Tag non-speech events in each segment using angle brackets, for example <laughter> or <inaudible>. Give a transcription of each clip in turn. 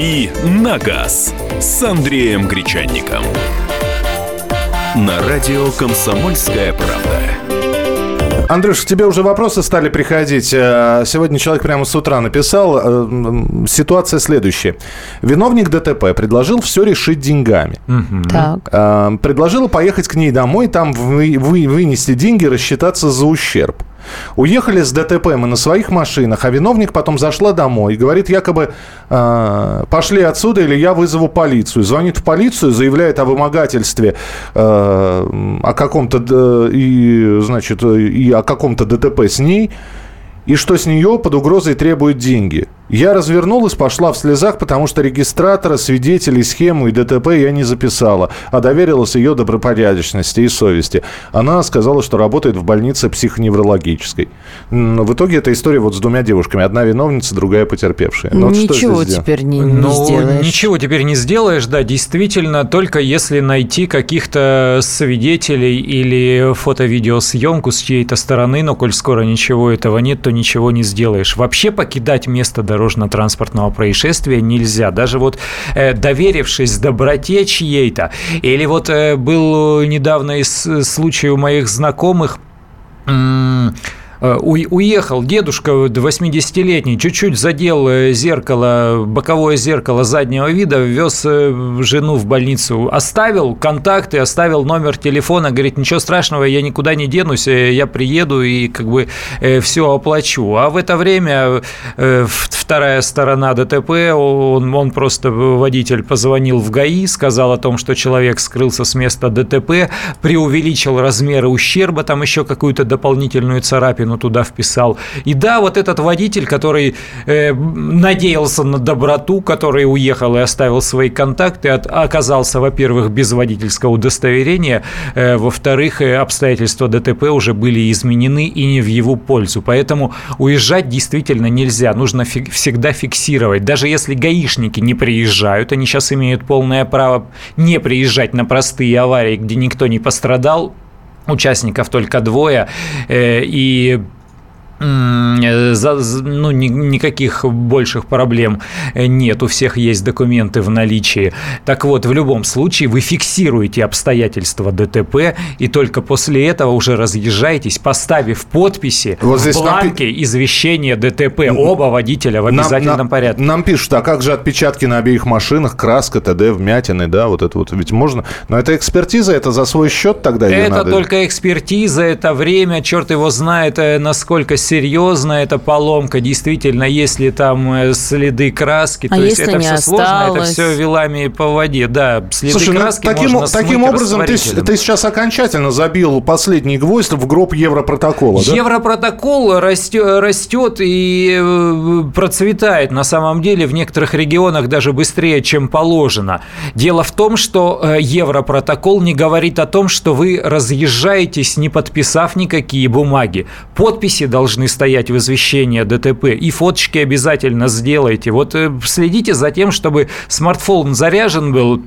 «Дави на газ» с Андреем Гречанником. На радио «Комсомольская правда». Андрюш, к тебе уже вопросы стали приходить. Э, сегодня человек прямо с утра написал. Э, ситуация следующая. Виновник ДТП предложил все решить деньгами. Так. Э, Предложила поехать к ней домой, там вы- вы- вынести деньги, рассчитаться за ущерб. Уехали с ДТП мы на своих машинах, а виновник потом зашла домой и говорит якобы э, пошли отсюда или я вызову полицию. Звонит в полицию, заявляет о вымогательстве, э, о каком-то д- и значит и о каком-то ДТП с ней и что с нее под угрозой требуют деньги. Я развернулась, пошла в слезах, потому что регистратора, свидетелей, схему и ДТП я не записала, а доверилась ее добропорядочности и совести. Она сказала, что работает в больнице психоневрологической. Но в итоге эта история вот с двумя девушками. Одна виновница, другая потерпевшая. Ну вот что Ничего делать? теперь не, не Ну, сделаешь. ничего теперь не сделаешь, да, действительно, только если найти каких-то свидетелей или фото-видеосъемку с чьей-то стороны, но коль скоро ничего этого нет, то ничего не сделаешь. Вообще покидать место дорожно-транспортного происшествия нельзя. Даже вот э, доверившись доброте чьей-то, или вот э, был недавно из э, случай у моих знакомых, м, э, Уехал дедушка 80-летний, чуть-чуть задел э, зеркало, боковое зеркало заднего вида, вез э, жену в больницу, оставил контакты, оставил номер телефона, говорит, ничего страшного, я никуда не денусь, э, я приеду и как бы все оплачу. А в это время э, вторая сторона ДТП, он, он просто, водитель позвонил в ГАИ, сказал о том, что человек скрылся с места ДТП, преувеличил размеры ущерба, там еще какую-то дополнительную царапину туда вписал. И да, вот этот водитель, который э, надеялся на доброту, который уехал и оставил свои контакты, от- оказался, во-первых, без водительского удостоверения, э, во-вторых, э, обстоятельства ДТП уже были изменены и не в его пользу. Поэтому уезжать действительно нельзя. Нужно фи- всегда фиксировать. Даже если гаишники не приезжают, они сейчас имеют полное право не приезжать на простые аварии, где никто не пострадал, участников только двое, э, и за- за- ну, ни- никаких больших проблем э, нет, у всех есть документы в наличии. Так вот, в любом случае вы фиксируете обстоятельства ДТП, и только после этого уже разъезжаетесь, поставив подписи Вот в нам бланке извещения ДТП оба водителя в Нам- обязательном нам, порядке. Нам пишут, а как же отпечатки на обеих машинах, краска, ТД, вмятины, да, вот это вот ведь можно. Но это экспертиза, это за свой счет тогда Это надо? только экспертиза, это время, черт его знает, э, насколько серьезно эта поломка. Действительно, если там э, следы краски, А то есть это не все сложно, это осталось? все вилами по воде. Да, следы Слушай, ну, краски таким, можно таким смыть образом ты, ты сейчас окончательно забил последний гвоздь в гроб Европротокола, да? Европротокол растет, растет и э, процветает на самом деле в некоторых регионах даже быстрее, чем положено. Дело в том, что э, Европротокол не говорит о том, что вы разъезжаетесь, не подписав никакие бумаги. Подписи должны стоять в извещении ДТП, и фоточки обязательно сделайте. Вот э, следите за тем, чтобы смартфон заряжен был,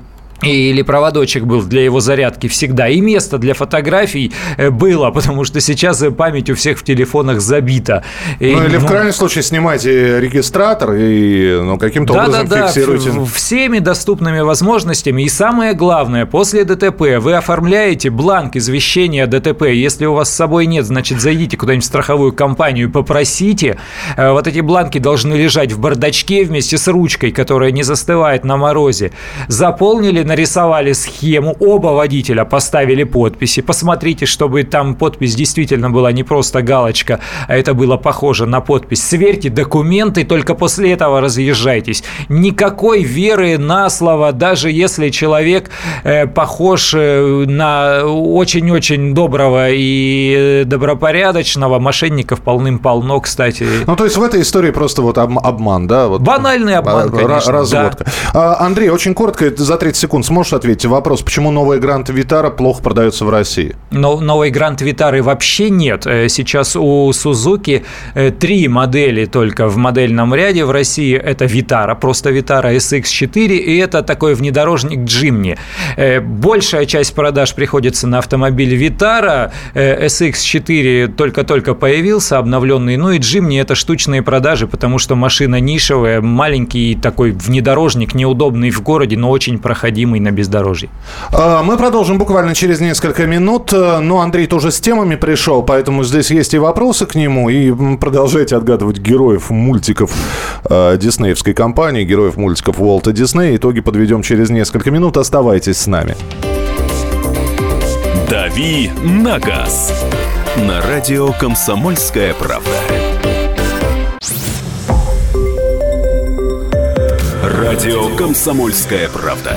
или проводочек был для его зарядки всегда, и место для фотографий э, было, потому что сейчас э, память у всех в телефонах забита. И, Ну, или в ну, крайнем случае снимайте регистратор и ну, каким-то да, образом да, да, фиксируйте. в- всеми доступными возможностями. И самое главное, после ДТП вы оформляете бланк извещения о ДТП. Если у вас с собой нет, значит, зайдите куда-нибудь в страховую компанию и попросите. Э, Вот эти бланки должны лежать в бардачке вместе с ручкой, которая не застывает на морозе. Заполнили, нарисовали схему, оба водителя поставили подписи. Посмотрите, чтобы там подпись действительно была не просто галочка, а это было похоже на подпись. Сверьте документы, только после этого разъезжайтесь. Никакой веры на слово, даже если человек э, похож э, на очень-очень доброго и добропорядочного, мошенников полным-полно, кстати. Ну, то есть в этой истории просто вот об- обман, да? Вот, Банальный обман, конечно, Разводка. А, Андрей, очень коротко, за 30 секунд секунд сможешь ответить вопрос, почему новая Гранд Витара плохо продается в России? Но новой Гранд Витары вообще нет. Э, сейчас у Сузуки э, три модели только в модельном ряде в России. Это Витара, просто Витара SX4, и это такой внедорожник Джимни. Э, большая часть продаж приходится на автомобиль Витара, SX4 только-только появился, обновленный, ну и Джимни это штучные продажи, потому что машина нишевая, маленький такой внедорожник, неудобный в городе, но очень проходимый на бездорожье. А, мы продолжим буквально через несколько минут. Ну, Андрей тоже с темами пришел, поэтому здесь есть и вопросы к нему, и продолжайте отгадывать героев мультиков э, диснеевской компании, героев мультиков Уолта Диснея. Итоги подведем через несколько минут. Оставайтесь с нами. «Дави на газ» на радио «Комсомольская правда». Радио «Комсомольская правда».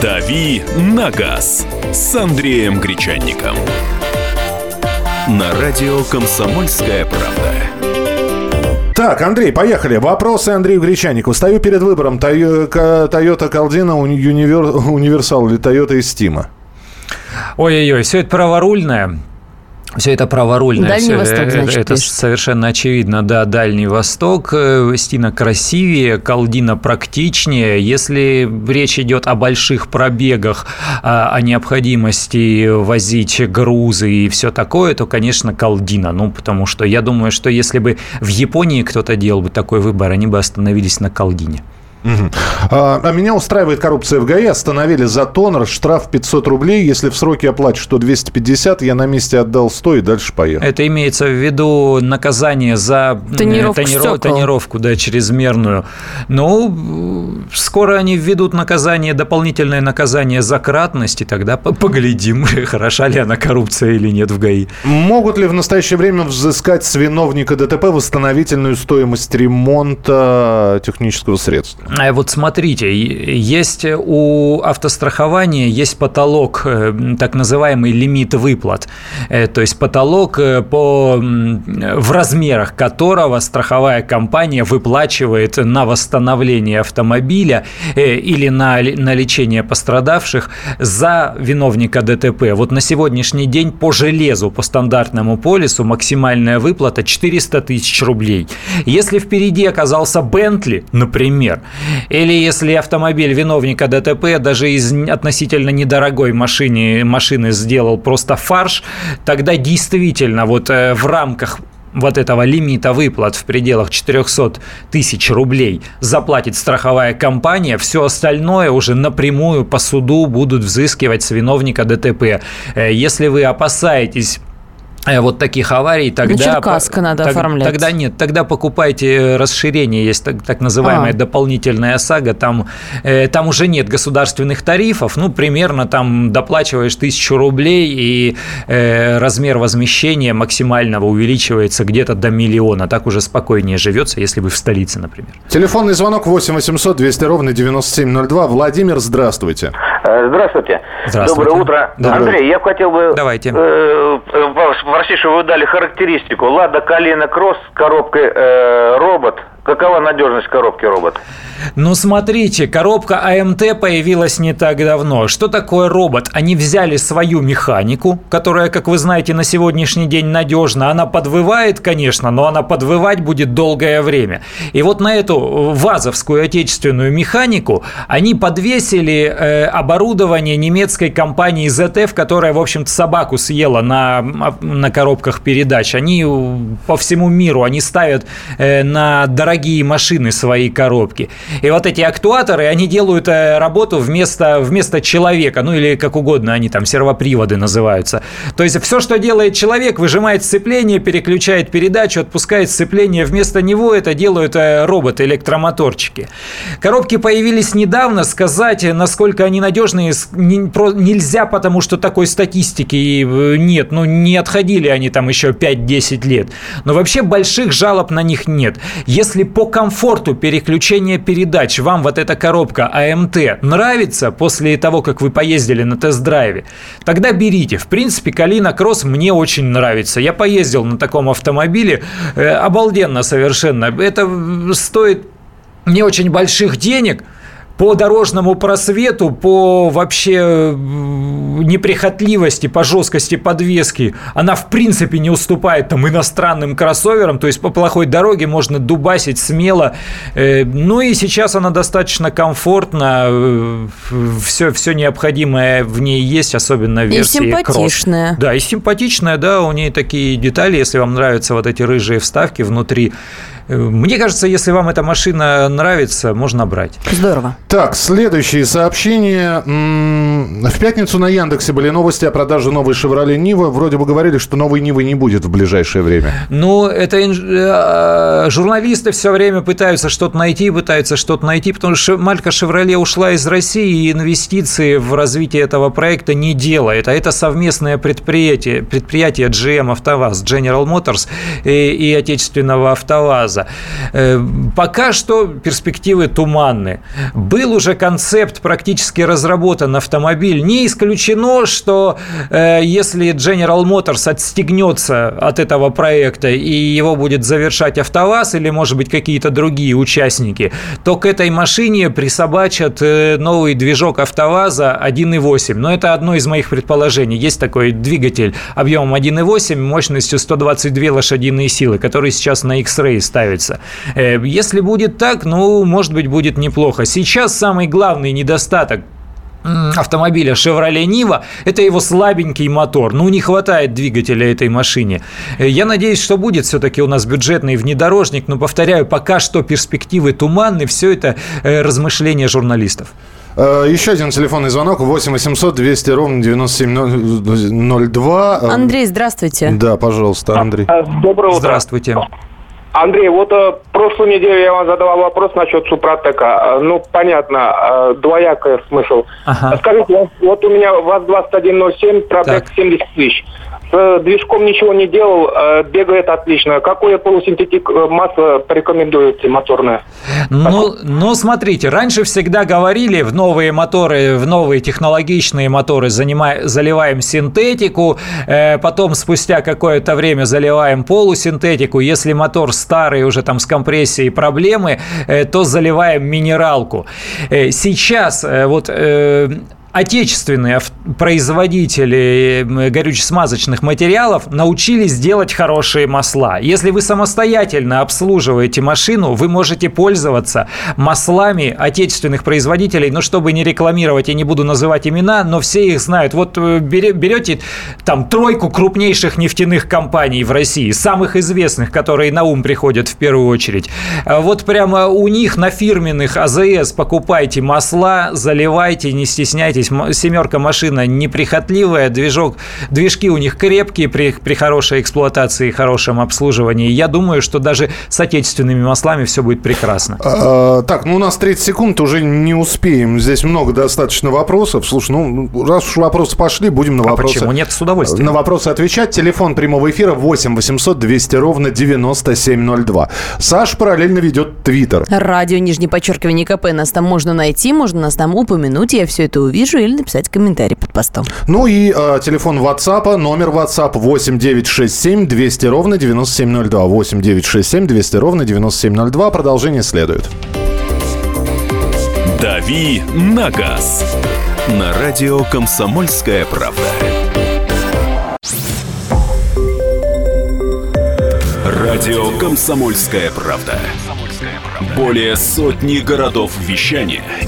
«Дави на газ» с Андреем Гречанником. На радио «Комсомольская правда». Так, Андрей, поехали. Вопросы Андрею Гречанику. Стою перед выбором Toyota Caldina Универсал или Toyota Estima. Ой-ой-ой, все это праворульное. Все это праворульное. Дальний все, Восток, значит, Это пишет. совершенно очевидно. Да, Дальний Восток. э, Стина красивее, Калдина практичнее. Если речь идет о больших пробегах, а, о необходимости возить грузы и все такое, то, конечно, Калдина. Ну, потому что я думаю, что если бы в Японии кто-то делал бы такой выбор, они бы остановились на Калдине. А, а меня устраивает коррупция в ГАИ. Остановили за тонер, штраф 500 рублей. Если в сроке оплачу, что 250, я на месте отдал 100 и дальше поехал. Это имеется в виду наказание за э, Тонировку тониро- стекол. тонировку, да, чрезмерную. Ну, э, скоро они введут наказание, дополнительное наказание за кратность, и тогда по- поглядим, <laughs> хороша ли она коррупция или нет в ГАИ. Могут ли в настоящее время взыскать с виновника ДТП восстановительную стоимость ремонта технического средства? А Вот смотрите, есть у автострахования есть потолок, э, так называемый лимит выплат. Э, То есть потолок, э, по, в размерах которого страховая компания выплачивает на восстановление автомобиля э, или на, на лечение пострадавших за виновника ДТП. Вот на сегодняшний день по железу, по стандартному полису максимальная выплата 400 тысяч рублей. Если впереди оказался Бентли, например, или если автомобиль виновника ДТП даже из относительно недорогой машины, машины сделал просто фарш, тогда действительно вот э, в рамках вот этого лимита выплат в пределах 400 тысяч рублей заплатит страховая компания, все остальное уже напрямую по суду будут взыскивать с виновника ДТП. Э, Если вы опасаетесь вот таких аварий, тогда... Черкасск надо тог- оформлять. Тогда нет, тогда покупайте расширение, есть так, так называемая А. дополнительная САГА, там, э, там уже нет государственных тарифов, ну, примерно там доплачиваешь тысячу рублей, и э, размер возмещения максимального увеличивается где-то до миллиона, так уже спокойнее живется, если вы в столице, например. Телефонный звонок 8 800 200 ровно 9702. Владимир, здравствуйте. Э, Здравствуйте. Здравствуйте. Доброе утро. Доброе Андрей, я бы хотел бы Давайте. э, попросить, чтобы вы дали характеристику. Лада Калина Кросс с коробкой э, робот. Какова надежность коробки робот? Ну, смотрите, коробка АМТ появилась не так давно. Что такое робот? Они взяли свою механику, которая, как вы знаете, на сегодняшний день надежна. Она подвывает, конечно, но она подвывать будет долгое время. И вот на эту вазовскую отечественную механику они подвесили э, оборудование немецкой компании ZF, которая, в общем-то, собаку съела на, на коробках передач. Они по всему миру, они ставят э, на дорогие дорогие машины свои коробки. И вот эти актуаторы, они делают э, работу вместо, вместо человека, ну или как угодно, они там сервоприводы называются. То есть все, что делает человек, выжимает сцепление, переключает передачу, отпускает сцепление. Вместо него это делают э, роботы, электромоторчики. Коробки появились недавно. Сказать, насколько они надежные, нельзя, потому что такой статистики э, нет. Ну, не отходили они там еще 5-10 лет. Но вообще больших жалоб на них нет. Если по комфорту переключения передач вам вот эта коробка АМТ нравится после того, как вы поездили на тест-драйве, тогда берите. В принципе, Калина Кросс мне очень нравится. Я поездил на таком автомобиле. Э, обалденно совершенно. Это стоит не очень больших денег – по дорожному просвету, по вообще неприхотливости, по жесткости подвески, она в принципе не уступает там иностранным кроссоверам, то есть по плохой дороге можно дубасить смело. Э, ну и сейчас она достаточно комфортна, все, все необходимое в ней есть, особенно в версии И симпатичная. Cross. Да, и симпатичная, да, у нее такие детали, если вам нравятся вот эти рыжие вставки внутри, мне кажется, если вам эта машина нравится, можно брать. Здорово. Так, следующие сообщения. В пятницу на Яндексе были новости о продаже новой «Шевроле Нива». Вроде бы говорили, что новой Нивы не будет в ближайшее время. Ну, это инж... Э, журналисты все время пытаются что-то найти, пытаются что-то найти, потому что Малька «Шевроле» ушла из России, и инвестиции в развитие этого проекта не делает. А это совместное предприятие, предприятие GM «АвтоВАЗ», General Motors и, и отечественного «АвтоВАЗа» газа. Э, пока что перспективы туманны. Был уже концепт практически разработан автомобиль. Не исключено, что э, если General Motors отстегнется от этого проекта и его будет завершать АвтоВАЗ или, может быть, какие-то другие участники, то к этой машине присобачат э, новый движок АвтоВАЗа 1.8. Но это одно из моих предположений. Есть такой двигатель объемом 1.8, мощностью 122 лошадиные силы, который сейчас на X-Ray ставят нравится. Э, если будет так, ну, может быть, будет неплохо. Сейчас самый главный недостаток автомобиля Chevrolet Niva – это его слабенький мотор. Ну, не хватает двигателя этой машине. Э, я надеюсь, что будет все-таки у нас бюджетный внедорожник, но, повторяю, пока что перспективы туманны, все это э, размышления журналистов. Еще один телефонный звонок 8 800 200 ровно 9702. Андрей, здравствуйте. Да, пожалуйста, Андрей. Доброе утро. Здравствуйте. Андрей, вот э, прошлую неделю я вам задавал вопрос насчет Супротека. Э, ну, понятно, э, двоякое смысл. Ага. Скажите, вот у меня ВАЗ-2107, пробег 70 тысяч с движком ничего не делал, э, бегает отлично. Какое полусинтетик э, масло порекомендуете моторное? Ну, ну, смотрите, раньше всегда говорили, в новые моторы, в новые технологичные моторы занимаем, заливаем синтетику, э, потом спустя какое-то время заливаем полусинтетику. Если мотор старый, уже там с компрессией проблемы, то заливаем минералку. Сейчас вот отечественные производители горюче-смазочных материалов научились делать хорошие масла. Если вы самостоятельно обслуживаете машину, вы можете пользоваться маслами отечественных производителей, ну, чтобы не рекламировать, я не буду называть имена, но все их знают. Вот э, берете там тройку крупнейших нефтяных компаний в России, самых известных, которые на ум приходят в первую очередь. А вот прямо у них на фирменных АЗС покупайте масла, заливайте, не стесняйтесь согласитесь, семерка машина неприхотливая, движок, движки у них крепкие при, при хорошей эксплуатации и хорошем обслуживании. Я думаю, что даже с отечественными маслами все будет прекрасно. А, так, ну у нас 30 секунд, уже не успеем. Здесь много достаточно вопросов. Слушай, ну раз уж вопросы пошли, будем на вопросы... А почему нет? С удовольствием. На вопросы отвечать. Телефон прямого эфира 8 800 200 ровно 9702. Саш параллельно ведет Твиттер. Радио, нижнее подчеркивание КП. Нас там можно найти, можно нас там упомянуть. Я все это увижу вижу, или написать комментарий под постом. Ну и э, телефон WhatsApp, номер WhatsApp 8967 200 ровно 9702. 8967 200 ровно 9702. Продолжение следует. «Дави на газ» на радио «Комсомольская правда». Радио «Комсомольская правда». Более сотни городов вещания –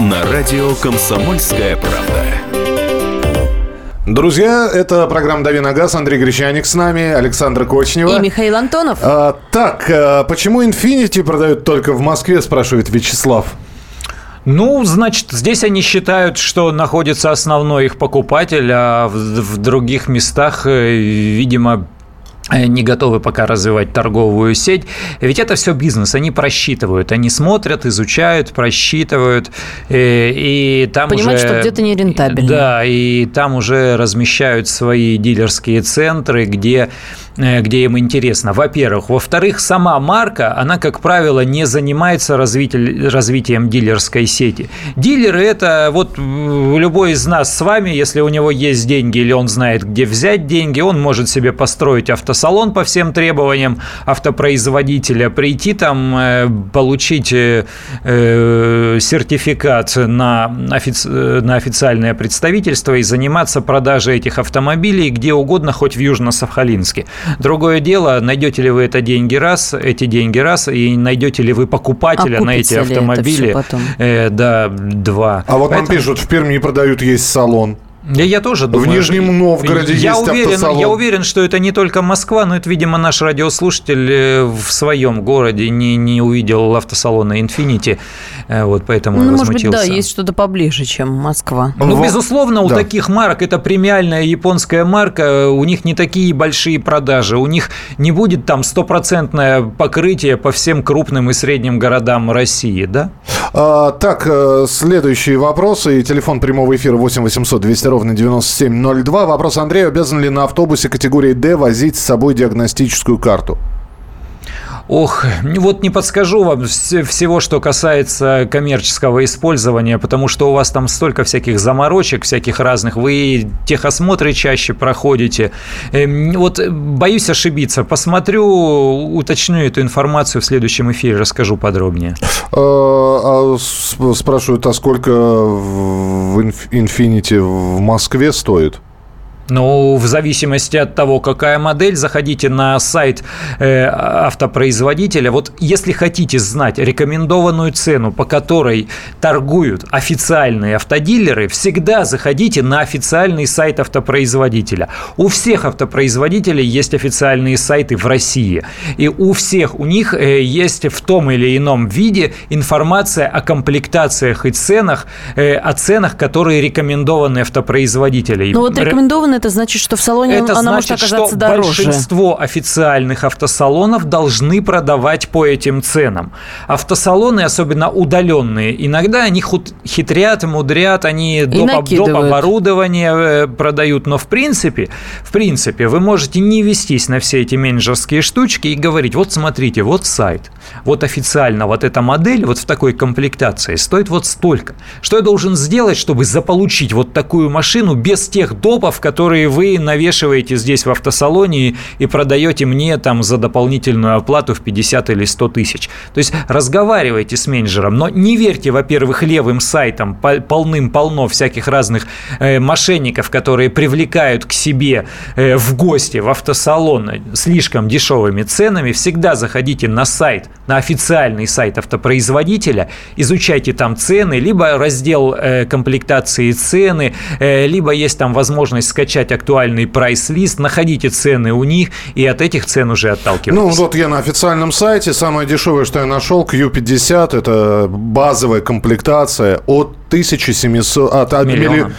На радио «Комсомольская правда». Друзья, это программа «Дави на газ». Андрей Гречаник с нами, Александра Кочнева. И Михаил Антонов. А, так, а почему Infinity продают только в Москве, спрашивает Вячеслав. Ну, значит, здесь они считают, что находится основной их покупатель, а в, в других местах, э, видимо, не готовы пока развивать торговую сеть. Ведь это все бизнес, они просчитывают, они смотрят, изучают, просчитывают, и, э, и там Понимают, уже... что где-то нерентабельно. Да, и там уже размещают свои дилерские центры, где Э, где им интересно, во-первых. Во-вторых, сама марка, она, как правило, не занимается развитием, развитием дилерской сети. Дилеры – это вот любой из нас с вами, если у него есть деньги или он знает, где взять деньги, он может себе построить автосалон по всем требованиям автопроизводителя, прийти там, э, получить э, сертификат на, офици... на официальное представительство и заниматься продажей этих автомобилей где угодно, хоть в Южно-Сахалинске. Другое дело, найдете ли вы это деньги раз, эти деньги раз, и найдете ли вы покупателя а на эти автомобили. Э, да, два. А вот Поэтому... нам пишут, в Перми не продают, есть салон. Я, я тоже думаю. В Нижнем Новгороде я есть уверен, автосалон. Я уверен, что это не только Москва, но это, видимо, наш радиослушатель э, в своем городе не, не увидел автосалона Infinity, э, вот поэтому ну, может быть, да, есть что-то поближе, чем Москва. Ну, вот. безусловно, у да. таких марок, это премиальная японская марка, у них не такие большие продажи, у них не будет там стопроцентное покрытие по всем крупным и средним городам России, да? А, так, э, следующие вопросы. Телефон прямого эфира 8 800 200 ровно 9702. Вопрос Андрею. Обязан ли на автобусе категории D возить с собой диагностическую карту? Ох, вот не подскажу вам всего, что касается коммерческого использования, потому что у вас там столько всяких заморочек, всяких разных. Вы техосмотры чаще проходите. Эм, вот боюсь ошибиться. Посмотрю, уточню эту информацию в следующем эфире, расскажу подробнее. А, а спрашивают, а сколько в Infinity в Москве стоит? Ну, в зависимости от того, какая модель, заходите на сайт э, автопроизводителя. Вот если хотите знать рекомендованную цену, по которой торгуют официальные автодилеры, всегда заходите на официальный сайт автопроизводителя. У всех автопроизводителей есть официальные сайты в России. И у всех у них э, есть в том или ином виде информация о комплектациях и ценах, э, о ценах, которые рекомендованы автопроизводителей. Ну вот рекомендованы это значит, что в салоне это она значит, может оказаться что дороже. большинство официальных автосалонов должны продавать по этим ценам. Автосалоны, особенно удаленные, иногда они хитрят, мудрят, они доп, доп. оборудование э, продают, но в принципе, в принципе, вы можете не вестись на все эти менеджерские штучки и говорить, вот смотрите, вот сайт, вот официально вот эта модель вот в такой комплектации стоит вот столько. Что я должен сделать, чтобы заполучить вот такую машину без тех допов, которые которые вы навешиваете здесь в автосалоне и продаете мне там за дополнительную оплату в 50 или 100 тысяч. То есть разговаривайте с менеджером, но не верьте, во-первых, левым сайтам, полным-полно всяких разных э, мошенников, которые привлекают к себе э, в гости в автосалон слишком дешевыми ценами. Всегда заходите на сайт, на официальный сайт автопроизводителя, изучайте там цены, либо раздел э, комплектации цены, либо есть там возможность скачать скачать актуальный прайс-лист, находите цены у них и от этих цен уже отталкивайтесь. Ну, вот я на официальном сайте. Самое дешевое, что я нашел, Q50. Это базовая комплектация от 1700... От, от миллиона.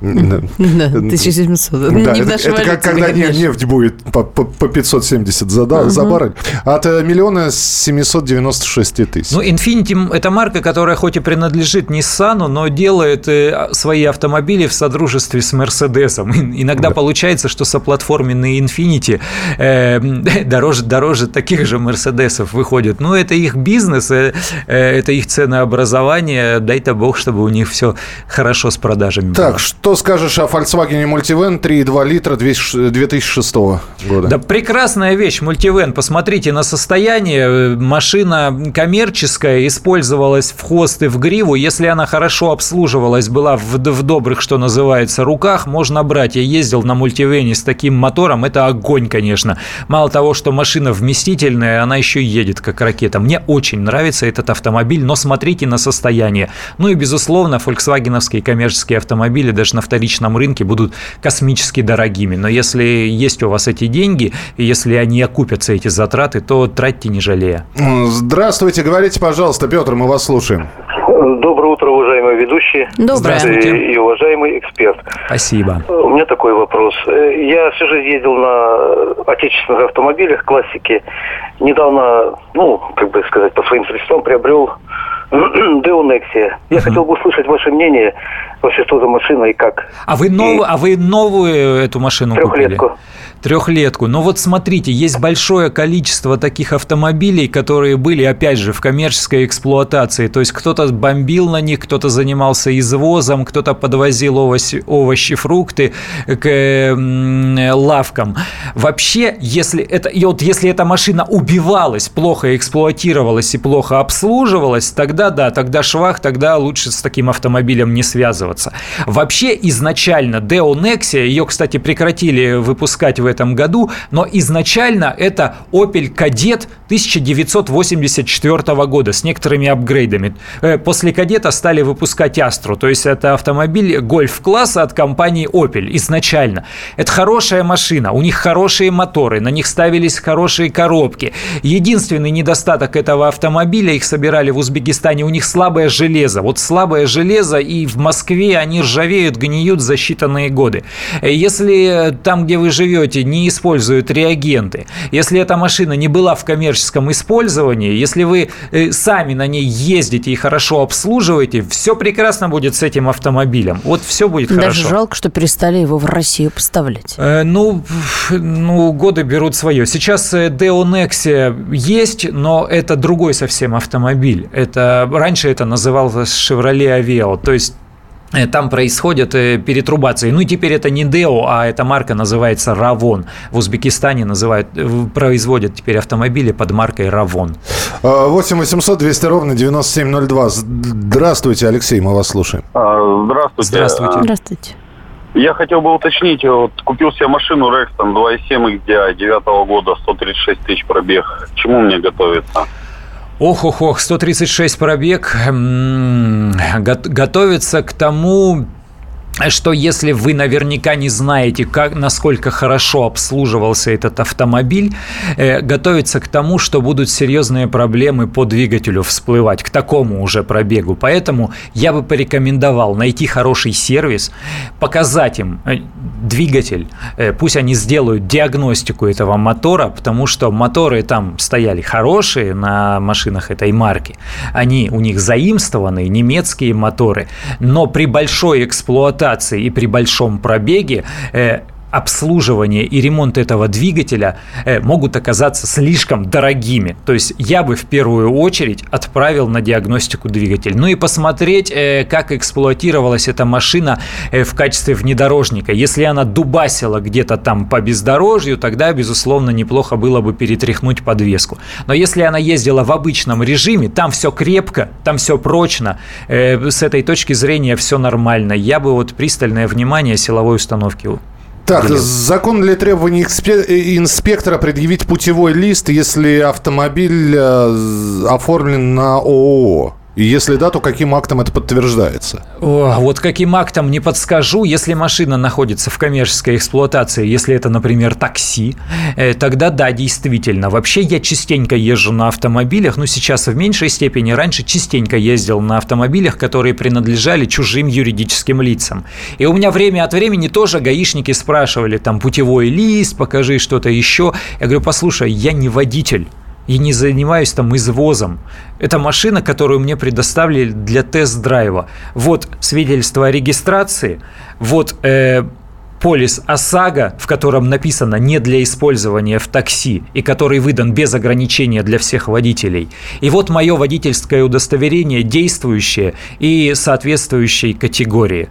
1700. Да, это, как когда нефть будет по, 570 за, баррель. От э, миллиона 796 тысяч. Ну, Infiniti – это марка, которая хоть и принадлежит Nissan, но делает э, свои автомобили в содружестве с Мерседесом. Иногда получается, что соплатформенные Infiniti э, <laughs> дороже, дороже таких же Мерседесов выходят. Ну, это их бизнес, это их ценообразование. Дай-то бог, чтобы у них все хорошо с продажами Так, что скажешь о Volkswagen Multivan 3,2 литра 2006 года? Да прекрасная вещь, Multivan. Посмотрите на состояние. Машина коммерческая, использовалась в хвост и в гриву. Если она хорошо обслуживалась, была в, в добрых, что называется, руках, можно брать. Я ездил на Multivan с таким мотором. Это огонь, конечно. Мало того, что машина вместительная, она еще едет как ракета. Мне очень нравится этот автомобиль, но смотрите на состояние. Ну и, безусловно, фольксвагеновские коммерческие автомобили даже на вторичном рынке будут космически дорогими. Но если есть у вас эти деньги, и если они окупятся, эти затраты, то тратьте не жалея. Здравствуйте, говорите, пожалуйста, Петр, мы вас слушаем. Доброе утро, уважаемые ведущие. Доброе. И, и уважаемый эксперт. Спасибо. У меня такой вопрос. Я всю жизнь ездил на отечественных автомобилях классики. Недавно, ну, как бы сказать, по своим средствам приобрел <clears throat> Део Нексия. Я uh-huh. хотел бы услышать ваше мнение, вообще что за машина и как. А вы, нов... и... а вы новую эту машину Трехлетку. купили? Трехлетку. Но вот смотрите, есть большое количество таких автомобилей, которые были, опять же, в коммерческой эксплуатации. То есть кто-то бомбил на них, кто-то занимался извозом, кто-то подвозил овощи, овощи фрукты к лавкам. Вообще, если это, и вот если эта машина убивалась, плохо эксплуатировалась и плохо обслуживалась, тогда да, тогда швах, тогда лучше с таким автомобилем не связываться. Вообще, изначально Deo Nexia, ее, кстати, прекратили выпускать в этом году, но изначально это Opel Kadett 1984 года с некоторыми апгрейдами. Э, после Кадета стали выпускать Astra, то есть это автомобиль гольф-класса от компании Opel изначально. Это хорошая машина, у них хорошие моторы, на них ставились хорошие коробки. Единственный недостаток этого автомобиля, их собирали в Узбекистане, у них слабое железо. Вот слабое железо, и в Москве они ржавеют, гниют за считанные годы. Э, если там, где вы живете, не используют реагенты, если эта машина не была в коммерческом использовании, если вы э, сами на ней ездите и хорошо обслуживаете, все прекрасно будет с этим автомобилем. Вот все будет Даже хорошо. Даже жалко, что перестали его в Россию поставлять. Э, ну, ну, годы берут свое. Сейчас э, Deo Nexia есть, но это другой совсем автомобиль. Это раньше это называлось Chevrolet Aveo, то есть Э, там происходят э, перетрубации. Ну теперь это не Део, а эта марка называется Равон. В Узбекистане называют, э, производят теперь автомобили под маркой Равон. 8 800 200 ровно 9702. Здравствуйте, Алексей, мы вас слушаем. А, здравствуйте. Здравствуйте. Здравствуйте. Я хотел бы уточнить, вот купил себе машину Рекстон 2.7 XDI 9 года, 136 тысяч пробег. К чему мне готовиться? Ох-ох-ох, 136 пробег. Готовится к тому, что если вы наверняка не знаете, как, насколько хорошо обслуживался этот автомобиль, э, готовится к тому, что будут серьезные проблемы по двигателю всплывать, к такому уже пробегу. Поэтому я бы порекомендовал найти хороший сервис, показать им э, двигатель, э, пусть они сделают диагностику этого мотора, потому что моторы там стояли хорошие на машинах этой марки, они у них заимствованные, немецкие моторы, но при большой эксплуатации эксплуатации и при большом пробеге э, обслуживание и ремонт этого двигателя э, могут оказаться слишком дорогими. То есть я бы в первую очередь отправил на диагностику двигатель. Ну и посмотреть, э, как эксплуатировалась эта машина в качестве внедорожника. Если она дубасила где-то там по бездорожью, тогда, безусловно, неплохо было бы перетряхнуть подвеску. Но если она ездила в обычном режиме, там все крепко, там все прочно, с этой точки зрения все нормально. Я бы вот пристальное внимание силовой установки так, Или... закон ли требования инспектора предъявить путевой лист, если автомобиль э, оформлен на ООО? И если да, то каким актом это подтверждается? О, вот каким актом не подскажу. Если машина находится в коммерческой эксплуатации, если это, например, такси, э, тогда да, действительно. Вообще я частенько езжу на автомобилях, ну сейчас в меньшей степени, раньше частенько ездил на автомобилях, которые принадлежали чужим юридическим лицам. И у меня время от времени тоже гаишники спрашивали, там, путевой лист, покажи что-то еще. Я говорю, послушай, я не водитель и не занимаюсь там извозом. Это машина, которую мне предоставили для тест-драйва. Вот свидетельство о регистрации, вот э, полис ОСАГО, в котором написано «не для использования в такси» и который выдан без ограничения для всех водителей. И вот мое водительское удостоверение действующее и соответствующей категории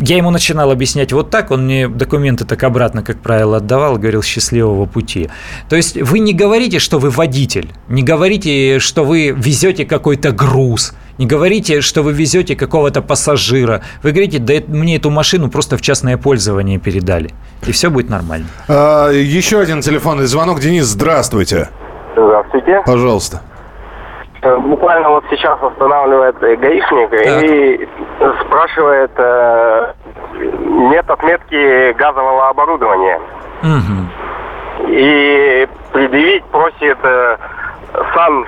я ему начинал объяснять вот так, он мне документы так обратно, как правило, отдавал, говорил счастливого пути. То есть вы не говорите, что вы водитель, не говорите, что вы везете какой-то груз, не говорите, что вы везете какого-то пассажира. Вы говорите, да мне эту машину просто в частное пользование передали. И все будет нормально. А, еще один телефонный звонок. Денис, здравствуйте. Здравствуйте. Пожалуйста. Э, буквально вот сейчас останавливает гаишник так. и спрашивает э, нет отметки газового оборудования. Угу. И предъявить просит э, сан,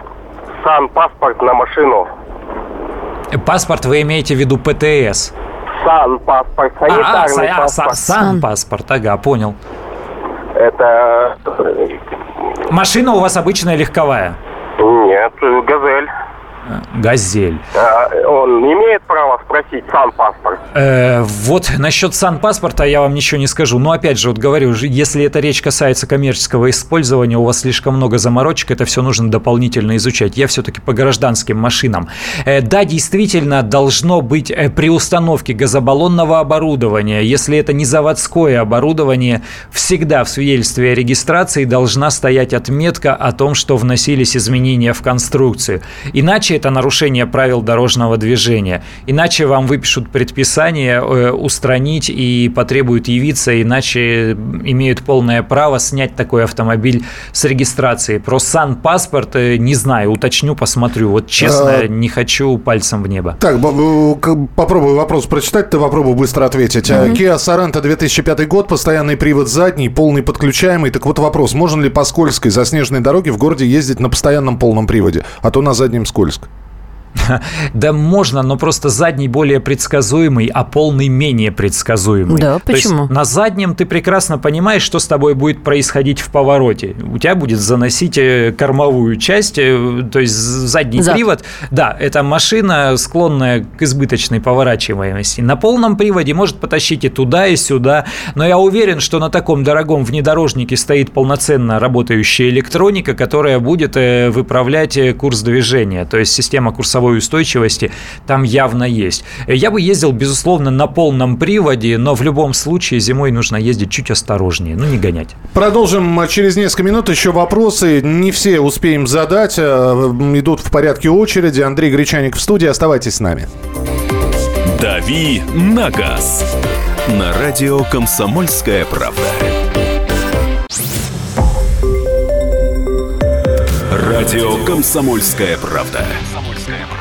сан паспорт на машину. Паспорт вы имеете в виду ПТС? Сан паспорт, санитарный а, паспорт. Сан паспорт, ага, понял. Это... Машина у вас обычная легковая? Нет, газель. Газель. А, он имеет право спросить санпаспорт? Э, вот насчет санпаспорта я вам ничего не скажу. Но опять же, вот говорю, если эта речь касается коммерческого использования, у вас слишком много заморочек, это все нужно дополнительно изучать. Я все-таки по гражданским машинам. Э, да, действительно, должно быть э, при установке газобаллонного оборудования, если это не заводское оборудование, всегда в свидетельстве о регистрации должна стоять отметка о том, что вносились изменения в конструкцию. Иначе это нарушение правил дорожного движения. Иначе вам выпишут предписание э, устранить и потребуют явиться, иначе имеют полное право снять такой автомобиль с регистрации. Про сан-паспорт э, не знаю, уточню, посмотрю. Вот честно, а... не хочу пальцем в небо. Так, попробую вопрос прочитать, ты попробуй быстро ответить. Mm-hmm. Kia Sorento 2005 год, постоянный привод задний, полный подключаемый. Так вот вопрос, можно ли по скользкой заснеженной дороге в городе ездить на постоянном полном приводе? А то на заднем скользко. <laughs> Да можно, но просто задний более предсказуемый, а полный менее предсказуемый. Да, почему? То есть на заднем ты прекрасно понимаешь, что с тобой будет происходить в повороте. У тебя будет заносить э, кормовую часть, э, то есть задний Зад. привод. Да, это машина, склонная к избыточной поворачиваемости. На полном приводе может потащить и туда, и сюда. Но я уверен, что на таком дорогом внедорожнике стоит полноценно работающая электроника, которая будет э, выправлять курс движения. То есть система курсовой курсовой устойчивости там явно есть. Я бы ездил, безусловно, на полном приводе, но в любом случае зимой нужно ездить чуть осторожнее, ну не гонять. Продолжим через несколько минут. Еще вопросы. Не все успеем задать. Э, идут в порядке очереди. Андрей Гречаник в студии. Оставайтесь с нами. «Дави на газ» на радио «Комсомольская правда». Радио «Комсомольская правда».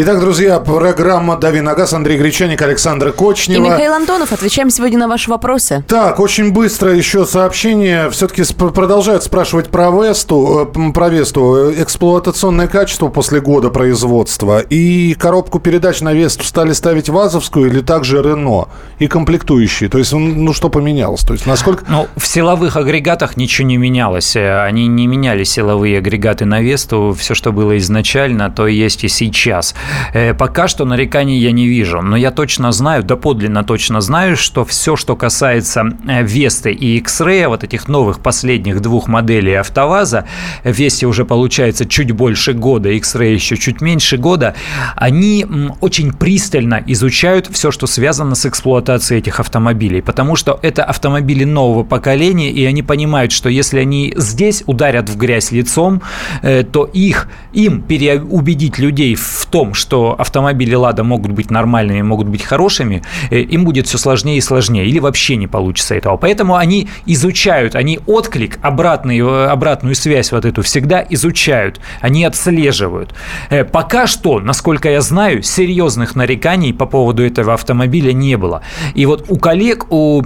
Итак, друзья, программа «Дави на газ». Андрей Гречаник, Александр Кочнева. И Михаил Антонов. Отвечаем сегодня на ваши вопросы. Так, очень быстро еще сообщение. Все-таки продолжают спрашивать про Весту, э, про Весту. Эксплуатационное качество после года производства. И коробку передач на Весту стали ставить ВАЗовскую или также Рено. И комплектующие. То есть, ну, что поменялось? То есть, насколько... Ну, в силовых агрегатах ничего не менялось. Они не меняли силовые агрегаты на Весту. Все, что было изначально, то есть и сейчас. Э, пока что нареканий я не вижу, но я точно знаю, доподлинно точно знаю, что все, что касается э, Весты и X-Ray, вот этих новых последних двух моделей АвтоВАЗа, Весте уже получается чуть больше года, X-Ray еще чуть меньше года, они очень пристально изучают все, что связано с эксплуатацией этих автомобилей, потому что это автомобили нового поколения, и они понимают, что если они здесь ударят в грязь лицом, э, то их, им переубедить людей в том, что автомобили «Лада» могут быть нормальными, могут быть хорошими, э, им будет все сложнее и сложнее, или вообще не получится этого. Поэтому они изучают, они отклик, обратный, э, обратную связь вот эту всегда изучают, они отслеживают. Э, пока что, насколько я знаю, серьезных нареканий по поводу этого автомобиля не было. И вот у коллег, у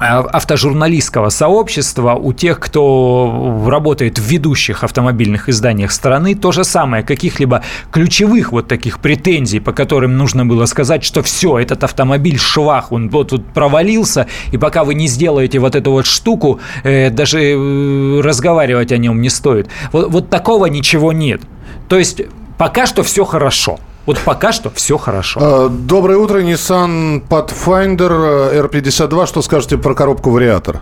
автожурналистского сообщества, у тех, кто работает в ведущих автомобильных изданиях страны, то же самое. Каких-либо ключевых вот таких претензий, по которым нужно было сказать, что все, этот автомобиль швах, он вот тут провалился, и пока вы не сделаете вот эту вот штуку, э, даже э, разговаривать о нем не стоит. Вот, вот такого ничего нет. То есть пока что все хорошо. Вот пока что все хорошо. А, доброе утро, Nissan Pathfinder R52. Что скажете про коробку вариатор?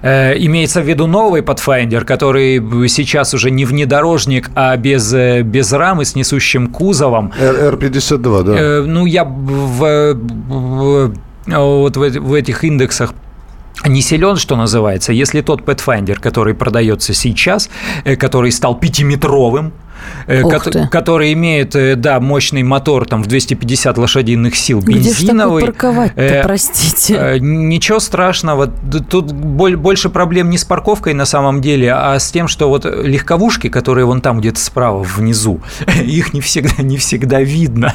Э, имеется в виду новый Pathfinder, который сейчас уже не внедорожник, а без, э, без рамы с несущим кузовом. R52, да. Э, ну, я в, в, вот в, в этих индексах не силен, что называется, если тот Pathfinder, который продается сейчас, который стал пятиметровым, Э, ко- который имеет, э, да, мощный мотор там в 250 лошадиных сил, бензиновый. Где парковать-то, э, простите? Э, ничего страшного. Тут больше проблем не с парковкой на самом деле, а с тем, что вот легковушки, которые вон там где-то справа внизу, <laughs> их не всегда, не всегда видно.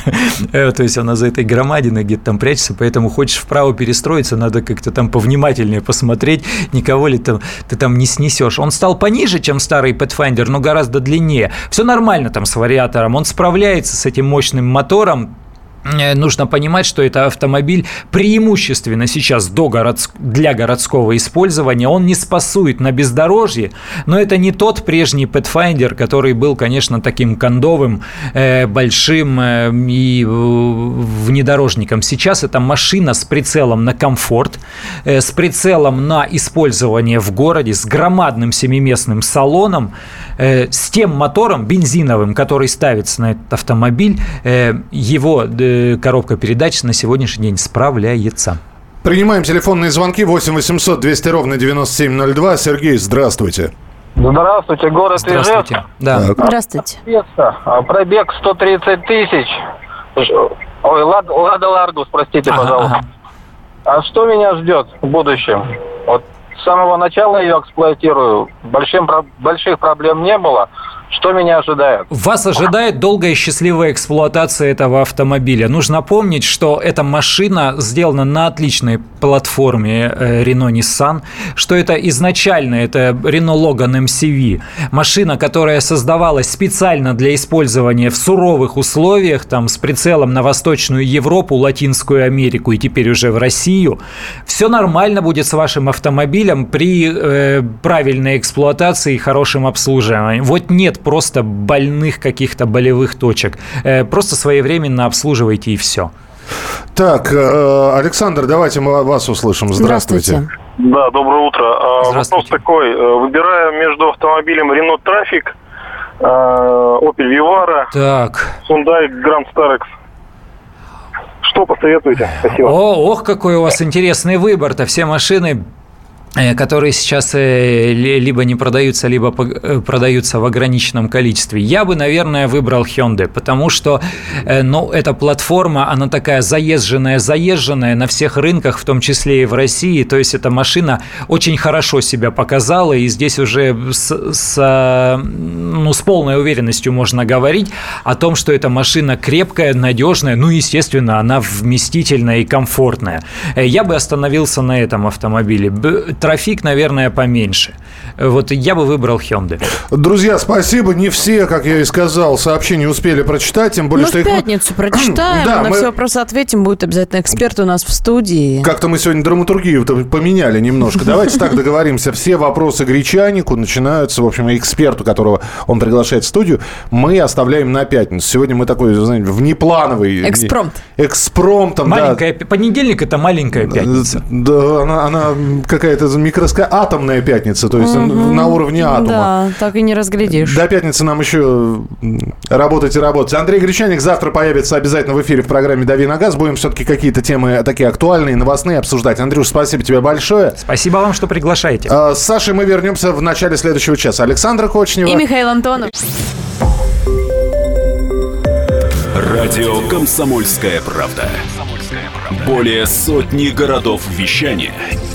То есть она за этой громадиной где-то там прячется, поэтому хочешь вправо перестроиться, надо как-то там повнимательнее посмотреть, никого ли там, ты там не снесешь. Он стал пониже, чем старый Pathfinder, но гораздо длиннее. Все нормально нормально там с вариатором, он справляется с этим мощным мотором, нужно понимать, что это автомобиль преимущественно сейчас до город... для городского использования. Он не спасует на бездорожье, но это не тот прежний Pathfinder, который был, конечно, таким кондовым, э, большим э, и внедорожником. Сейчас это машина с прицелом на комфорт, с прицелом на использование в городе, с громадным семиместным салоном, с тем мотором бензиновым, который ставится на этот автомобиль. Его коробка передач на сегодняшний день справляется. Принимаем телефонные звонки 8 800 200 ровно 9702. Сергей, здравствуйте. Здравствуйте, город Здравствуйте. Ижевск. Да. Здравствуйте. А, пробег 130 тысяч. Ой, Лад, Лада Ларгус, простите, ага, пожалуйста. Ага. А что меня ждет в будущем? Вот с самого начала ее эксплуатирую. Большим, больших проблем не было. Что меня ожидает? Вас ожидает долгая и счастливая эксплуатация этого автомобиля. Нужно помнить, что эта машина сделана на отличной платформе э, Renault Nissan, что это изначально это Renault Logan MCV. Машина, которая создавалась специально для использования в суровых условиях, там с прицелом на Восточную Европу, Латинскую Америку и теперь уже в Россию. Все нормально будет с вашим автомобилем при э, правильной эксплуатации и хорошем обслуживании. Вот нет просто больных каких-то болевых точек. Э, просто своевременно обслуживайте и все. Так, э, Александр, давайте мы вас услышим. Здравствуйте. Здравствуйте. Да, доброе утро. А, Здравствуйте. Вопрос такой. Э, выбираю между автомобилем Renault Traffic, Opel Vivara, так. Hyundai Grand Starex. Что посоветуете? Спасибо. О, ох, какой у вас интересный выбор-то. Все машины которые сейчас э, либо не продаются, либо э, продаются в ограниченном количестве. Я бы, наверное, выбрал Hyundai, потому что, ну, эта платформа, она такая заезженная, заезженная на всех рынках, в том числе и в России. То есть эта машина очень хорошо себя показала, и здесь уже с, с, ну, с полной уверенностью можно говорить о том, что эта машина крепкая, надежная, ну, естественно, она вместительная и комфортная. Я бы остановился на этом автомобиле трафик, наверное, поменьше. Вот я бы выбрал Hyundai. Друзья, спасибо. Не все, как я и сказал, сообщения успели прочитать, тем более, ну, что в пятницу их... <clears throat> прочитаем, да, на мы... все вопросы ответим. Будет обязательно эксперт у нас в студии. Как-то мы сегодня драматургию поменяли немножко. Давайте так <laughs> договоримся. Все вопросы Гречанику начинаются, в общем, эксперту, которого он приглашает в студию, мы оставляем на пятницу. Сегодня мы такой, знаете, внеплановый. Экспромт. Экспромтом, Маленькая, да. Понедельник – это маленькая пятница. Да, она, она какая-то микроскоп... атомная пятница, то есть угу. на уровне атома. Да, так и не разглядишь. До пятницы нам еще работать и работать. Андрей Гречаник завтра появится обязательно в эфире в программе «Дави на газ». Будем все-таки какие-то темы такие актуальные, новостные обсуждать. Андрюш, спасибо тебе большое. Спасибо вам, что приглашаете. А, с Сашей мы вернемся в начале следующего часа. Александра Кочнева. И Михаил Антонов. Радио «Комсомольская правда». Более сотни городов вещания –